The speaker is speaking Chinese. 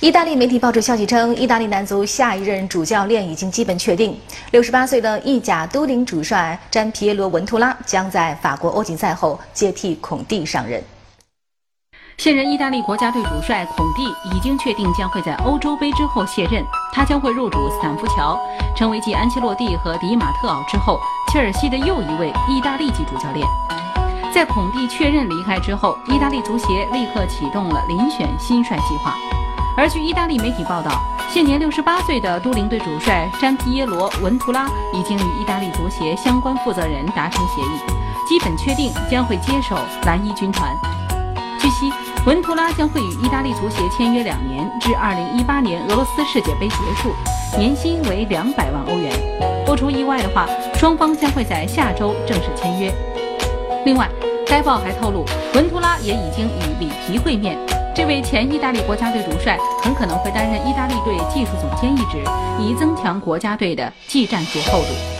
意大利媒体爆出消息称，意大利男足下一任主教练已经基本确定。六十八岁的意甲都灵主帅詹皮耶罗·文图拉将在法国欧锦赛后接替孔蒂上任。现任意大利国家队主帅孔蒂已经确定将会在欧洲杯之后卸任，他将会入主斯坦福桥，成为继安切洛蒂和迪马特奥之后，切尔西的又一位意大利籍主教练。在孔蒂确认离开之后，意大利足协立刻启动了遴选新帅计划。而据意大利媒体报道，现年六十八岁的都灵队主帅詹皮耶罗·文图拉已经与意大利足协相关负责人达成协议，基本确定将会接手蓝衣军团。据悉，文图拉将会与意大利足协签约两年，至二零一八年俄罗斯世界杯结束，年薪为两百万欧元。不出意外的话，双方将会在下周正式签约。另外，该报还透露，文图拉也已经与里皮会面。这位前意大利国家队主帅很可能会担任意大利队技术总监一职，以增强国家队的技战术厚度。